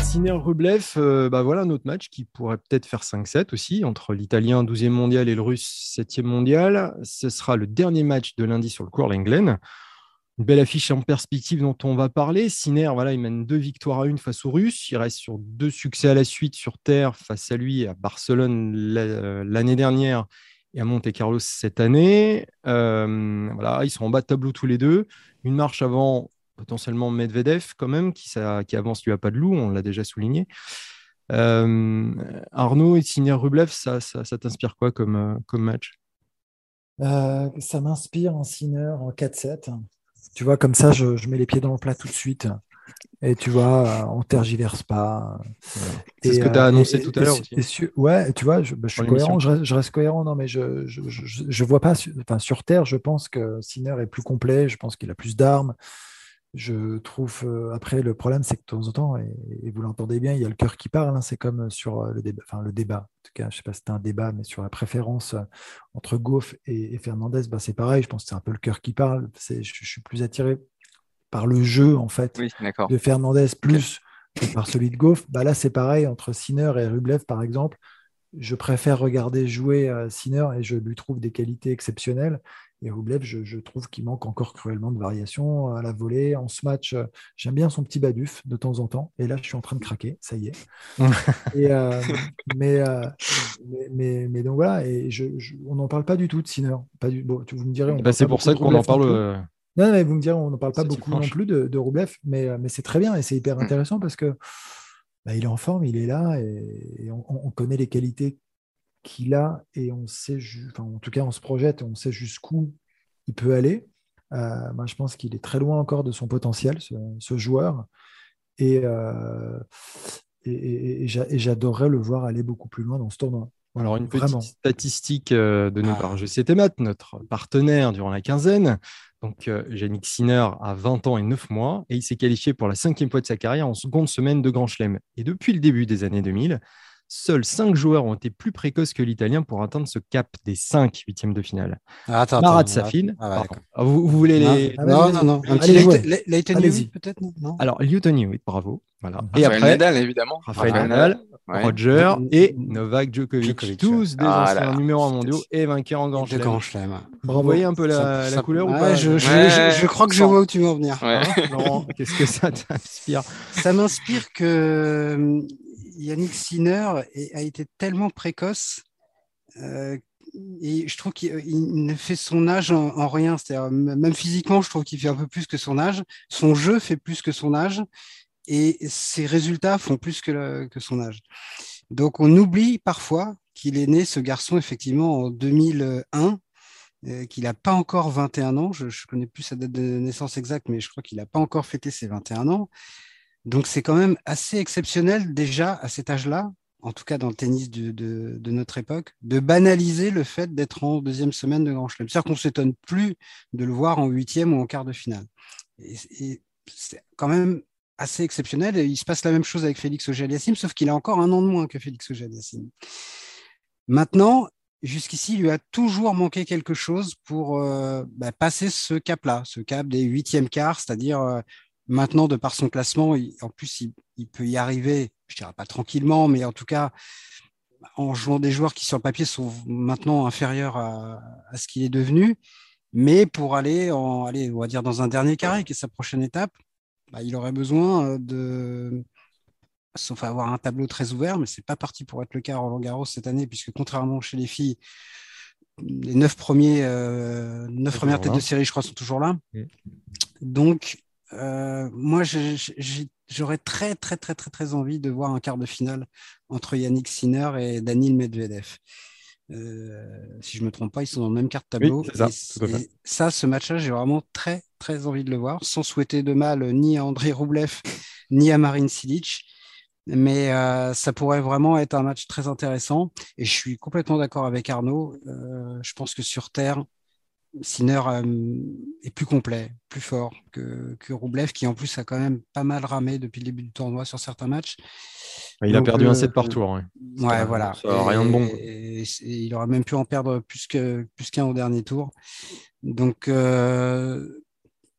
Sinner-Rublev, euh, bah voilà notre match qui pourrait peut-être faire 5-7 aussi entre l'Italien 12e mondial et le Russe 7e mondial. Ce sera le dernier match de lundi sur le cours England une belle affiche en perspective dont on va parler. Sinner, voilà, il mène deux victoires à une face aux Russes. Il reste sur deux succès à la suite sur terre face à lui à Barcelone l'année dernière et à Monte Carlo cette année. Euh, voilà, ils sont en bas de tableau tous les deux. Une marche avant potentiellement Medvedev quand même, qui, avance lui à pas de loup, on l'a déjà souligné. Euh, Arnaud et Sinner Rublev, ça, t'inspire quoi comme, euh, comme match? Ça m'inspire en Sinner en 4-7. Tu vois, comme ça, je, mets les pieds dans le plat tout de suite. Et tu vois, on tergiverse pas. C'est ce que tu as euh, annoncé tout à l'heure aussi. ouais, tu vois, je, bah, suis cohérent, je reste, cohérent. Non, mais je, je, vois pas. Enfin, sur Terre, je pense que Sinner est plus complet. Je pense qu'il a plus d'armes je trouve, euh, après, le problème, c'est que de temps en temps, et, vous l'entendez bien, il y a le cœur qui parle. Hein, c'est comme sur euh, le débat, enfin le débat, en tout cas, je ne sais pas si c'était un débat, mais sur la préférence euh, entre Goff et, Fernandez, bah, c'est pareil. Je pense que c'est un peu le cœur qui parle. Je, je, suis plus attiré par le jeu, en fait, de Fernandez plus que par celui de Goff. Bah, là, c'est pareil entre Sinner et Rublev, par exemple. Je préfère regarder jouer Sinner et je lui trouve des qualités exceptionnelles. Et Rublev, je, trouve qu'il manque encore cruellement de variation à la volée. En ce match, euh, j'aime bien son petit baduf de temps en temps. Et là, je suis en train de craquer, ça y est. <laughs> et, euh, euh, mais, mais, donc voilà, et on n'en parle pas du tout de Sinner. Pas du, bon, vous me direz. Bah, c'est pour ça qu'on en parle. Non, mais vous me direz, on n'en parle pas beaucoup non plus de, de Rublev, mais, mais c'est très bien et c'est hyper mm. intéressant parce que bah, il est en forme, il est là et, on, connaît les qualités qu'il a et on sait, enfin, en tout cas, on se projette, on sait jusqu'où il peut aller. Euh, moi, je pense qu'il est très loin encore de son potentiel, ce, joueur. Et, euh, et, j'adorerais le voir aller beaucoup plus loin dans ce tournoi. Alors, une petite statistique euh, de nos ah. par GCT Math, notre partenaire durant la quinzaine. Donc, Yannick Sinner a 20 ans et 9 mois et il s'est qualifié pour la cinquième fois de sa carrière en seconde semaine de Grand Chelem. Et depuis le début des années 2000, Seuls 5 joueurs ont été plus précoces que l'Italien pour atteindre ce cap des 5 huitièmes de finale. Ah, attends, Marat Safin. Ah, vous, voulez les. Non, non, non. Un petit Leighton Hewitt, peut-être Alors, Leighton Hewitt, bravo. Voilà. Et après, Nadal, évidemment. Raphaël Nadal, Roger et Novak Djokovic. tous des ah anciens numéros 1 mondiaux et vainqueurs en Grand Chelem. Vous voyez un peu la, la couleur ou pas je, je, je, crois que je vois où tu veux en venir. Hein, Laurent, qu'est-ce que ça t'inspire? Ça m'inspire que Yannick Sinner a été tellement précoce euh, et je trouve qu'il ne fait son âge en, rien. Même physiquement, je trouve qu'il fait un peu plus que son âge. Son jeu fait plus que son âge et ses résultats font plus que, son âge. Donc, on oublie parfois qu'il est né, ce garçon, effectivement, en 2001, euh, qu'il n'a pas encore 21 ans. Je ne connais plus sa date de naissance exacte, mais je crois qu'il n'a pas encore fêté ses 21 ans. Donc c'est quand même assez exceptionnel déjà à cet âge-là, en tout cas dans le tennis de, notre époque, de banaliser le fait d'être en deuxième semaine de Grand Chelem. C'est-à-dire qu'on ne s'étonne plus de le voir en huitième ou en quart de finale. Et, c'est quand même assez exceptionnel. il se passe la même chose avec Félix Auger-Aliassime, sauf qu'il a encore un an de moins que Félix Auger-Aliassime. Maintenant, jusqu'ici, il lui a toujours manqué quelque chose pour euh, bah, passer ce cap-là, ce cap des huitièmes quarts, c'est-à-dire euh, Maintenant, de par son classement, en plus, il, peut y arriver, je dirais pas tranquillement, mais en tout cas, en jouant des joueurs qui, sur le papier, sont maintenant inférieurs à, ce qu'il est devenu. Mais pour aller, en, aller, on va dire, dans un dernier carré, qui est sa prochaine étape, bah, il aurait besoin euh, de, sauf à avoir un tableau très ouvert, mais c'est pas parti pour être le cas à Roland Garros cette année, puisque contrairement chez les filles, les neuf premiers, euh, neuf premières têtes de série, je crois, sont toujours là. Mm. Donc, euh, moi, j'aurais très, très, très, très, très envie de voir un quart de finale entre Yannick Sinner et Daniil Medvedev. Euh, si je me trompe pas, ils sont dans le même quart de tableau. ça, ce match-là, j'ai vraiment très, très envie de le voir, sans souhaiter de mal ni à André Roublev, <laughs> ni à Marine Silic. Mais euh, ça pourrait vraiment être un match très intéressant. Et je suis complètement d'accord avec Arnaud. je pense que sur Terre, Sinner euh, est plus complet, plus fort que, que Roublev, qui en plus a quand même pas mal ramé depuis le début du tournoi sur certains matchs. Il a perdu un set par tour. Ouais, voilà. rien de bon. Et, il aurait même pu en perdre plus qu'un plus au dernier tour. Donc, euh,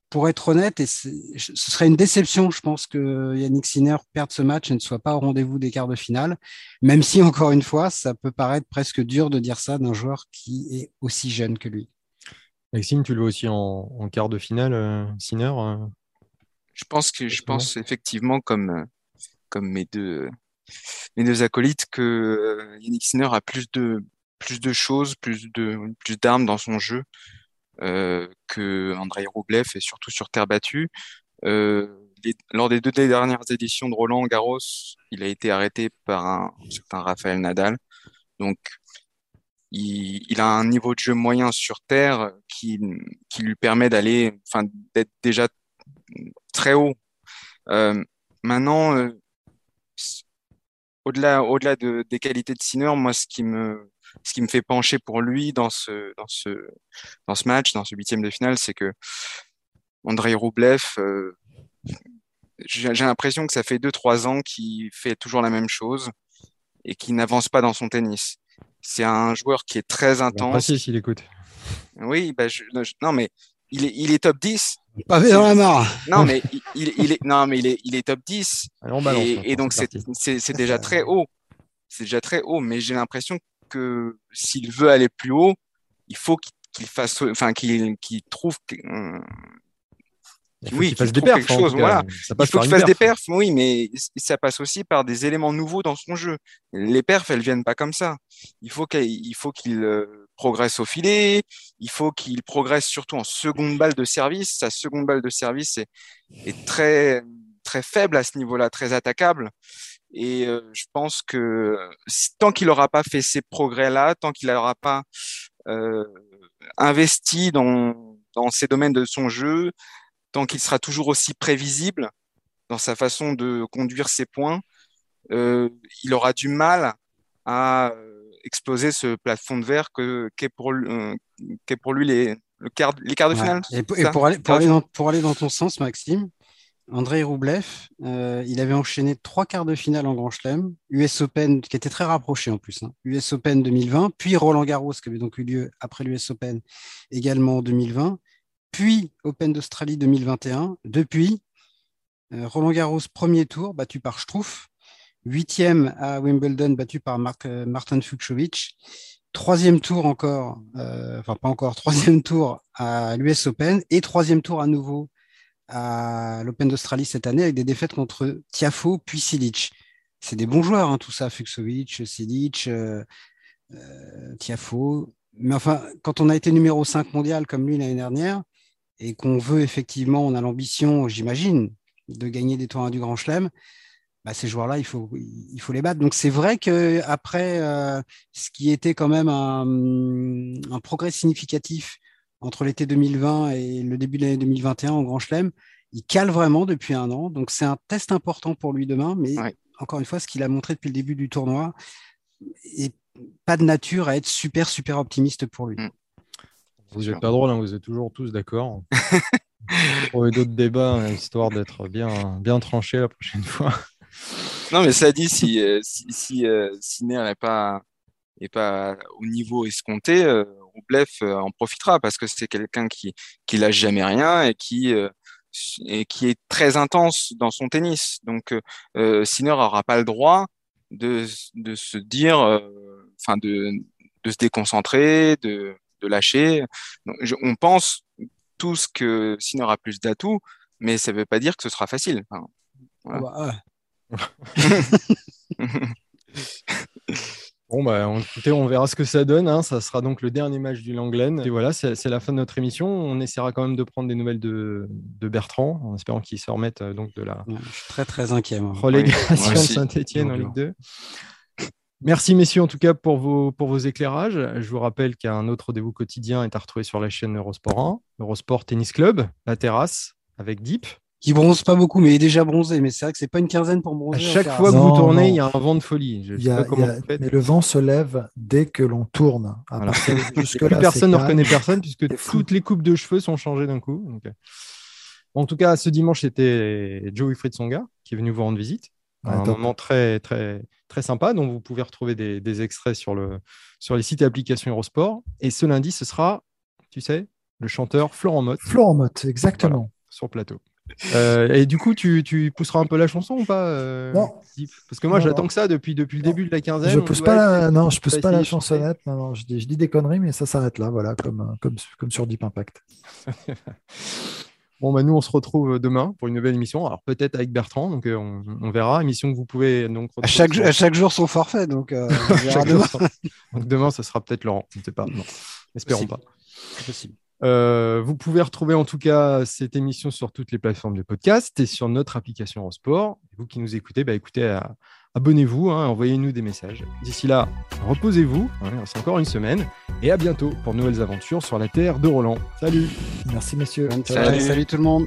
pour être honnête, et ce serait une déception, je pense, que Yannick Sinner perde ce match et ne soit pas au rendez-vous des quarts de finale, même si, encore une fois, ça peut paraître presque dur de dire ça d'un joueur qui est aussi jeune que lui. Maxime, tu le vois aussi en, quart de finale, euh, Sinner euh Je pense que je pense effectivement comme, euh, comme mes deux mes deux acolytes que Yannick Sinner a plus de plus de choses, plus de plus d'armes dans son jeu que Andrei Roublev et surtout sur terre battue. lors des deux dernières éditions de Roland Garros, il a été arrêté par un certain Raphaël Nadal. Donc il, a un niveau de jeu moyen sur terre qui, qui lui permet d'aller, enfin, d'être déjà très haut. Euh, maintenant, euh, au-delà, au-delà de, des qualités de Sinner, moi, ce qui me, ce qui me fait pencher pour lui dans ce, dans ce, dans ce match, dans ce huitième de finale, c'est que Andrei Roublev, euh, j'ai, j'ai l'impression que ça fait deux, trois ans qu'il fait toujours la même chose et qu'il n'avance pas dans son tennis. C'est un joueur qui est très intense. Pas s'il écoute. Oui, bah non, mais il est, il est top 10. Pas dans la mare. Non, mais il, il, est, non, mais il est, il est top 10. et, donc, c'est déjà <laughs> très haut. C'est déjà très haut, mais j'ai l'impression que s'il veut aller plus haut, il faut qu'il fasse, enfin, qu'il trouve oui, qu'il fasse des perfs. Chose, voilà. il faut qu'il fasse des perfs, oui, mais ça passe aussi par des éléments nouveaux dans son jeu. Les perfs, elles viennent pas comme ça. Il faut qu'il faut euh, progresse au filet. Il faut qu'il progresse surtout en seconde balle de service. Sa seconde balle de service est, est très très faible à ce niveau-là, très attaquable. Et euh, je pense que tant qu'il n'aura pas fait ces progrès-là, tant qu'il n'aura pas euh, investi dans, dans ces domaines de son jeu, tant qu'il sera toujours aussi prévisible dans sa façon de conduire ses points, euh, il aura du mal à euh, exploser ce plafond de verre que qu'est pour, euh, pour lui les, le quart, les quarts de finale. Et, pour, aller, pour, aller dans, pour, aller, dans, ton sens, Maxime, Andrei Roublev, euh, il avait enchaîné trois quarts de finale en Grand Chelem, US Open, qui était très rapproché en plus, US hein. Open 2020, puis Roland Garros, qui avait donc eu lieu après l'US Open également en 2020, puis Open d'Australie 2021. Depuis, euh, Roland Garros, premier tour, battu par Struff, huitième à Wimbledon, battu par euh, Martin Fucsovic, troisième tour encore, enfin pas encore, <laughs> troisième tour à l'US Open, et troisième tour à nouveau à l'Open d'Australie cette année avec des défaites contre Tiafo puis Silic. C'est des bons joueurs, hein, tout ça, Fuxovic, Silic, euh, euh, Tiafo. Mais enfin, quand on a été numéro 5 mondial comme lui l'année dernière, et qu'on veut effectivement, on a l'ambition, j'imagine, de gagner des tournois du Grand Chelem, bah, ces joueurs-là, il faut, il faut les battre. Donc c'est vrai que après euh, ce qui était quand même un, un progrès significatif entre l'été 2020 et le début de l'année 2021 en Grand Chelem. Il cale vraiment depuis un an. Donc, c'est un test important pour lui demain. Mais encore une fois, ce qu'il a montré depuis le début du tournoi est pas de nature à être super, super optimiste pour lui. Mm. Vous n'êtes pas drôle, hein, vous êtes toujours tous d'accord. <laughs> Trouver d'autres débats, hein, histoire d'être bien, bien tranché la prochaine fois. Non, mais ça dit, si, euh, si, si, euh, n'est pas, est pas au niveau escompté, euh, Bluff euh, en profitera parce que c'est quelqu'un qui qui lâche jamais rien et qui euh, et qui est très intense dans son tennis. Donc Sinner aura pas le droit de, de se dire, enfin de, de se déconcentrer, de, de lâcher. on pense tous que Sinner a plus d'atouts, mais ça veut pas dire que ce sera facile. voilà. Bah, <laughs> Bon, bah, écoutez, on verra ce que ça donne. Hein. Ça sera donc le dernier match du Langlen. Et voilà, c'est la fin de notre émission. On essaiera quand même de prendre des nouvelles de, Bertrand, en espérant qu'il se remette euh, donc de la je suis très très inquiet. relégation de Saint-Etienne en Ligue 2. Merci messieurs en tout cas pour vos, pour vos éclairages. Je vous rappelle qu'un autre rendez-vous quotidien est à retrouver sur la chaîne Eurosport 1, Eurosport Tennis Club, la terrasse avec Deep qui bronze pas beaucoup, mais est déjà bronzé. Mais c'est vrai que c'est pas une quinzaine pour bronzer. À chaque fois que vous tournez, il y a un vent de folie. mais le vent se lève dès que l'on tourne. <laughs> plus personne ne reconnaît personne puisque toutes les coupes de cheveux sont changées d'un coup. Euh. En tout cas, ce dimanche, c'était Joe Wilfried Songa qui est venu vous rendre visite. Un moment très, très, très sympa dont vous pouvez retrouver des, extraits sur, le, sur les sites et applications Eurosport. Et ce lundi, ce sera, tu sais, le chanteur Florent Mott. Florent Mott, exactement. sur plateau. Euh, et du coup, tu, tu, pousseras un peu la chanson ou pas euh, Non. Parce que moi, j'attends que ça depuis, depuis le début de la quinzaine. Je pousse pas la... Non, je pousse pas la chansonnette. Non, non, je, dis, je dis des conneries, mais ça s'arrête là, voilà, comme, comme, comme sur Deep Impact. <laughs> Bon, bah, nous, on se retrouve demain pour une nouvelle émission. Alors, peut-être avec Bertrand, donc euh, on, verra. Émission que vous pouvez donc. À chaque, à chaque jour son forfait, donc, <laughs> demain. donc demain, ça sera peut-être Laurent. Je ne sais pas. Non, espérons pas. C'est possible. Euh, vous pouvez retrouver en tout cas cette émission sur toutes les plateformes de podcast et sur notre application en sport. Vous qui nous écoutez, bah, écoutez, euh, abonnez-vous, hein, envoyez-nous des messages. D'ici là, reposez-vous, hein, c'est encore une semaine, et à bientôt pour de nouvelles aventures sur la terre de Roland. Salut Merci messieurs. salut tout le monde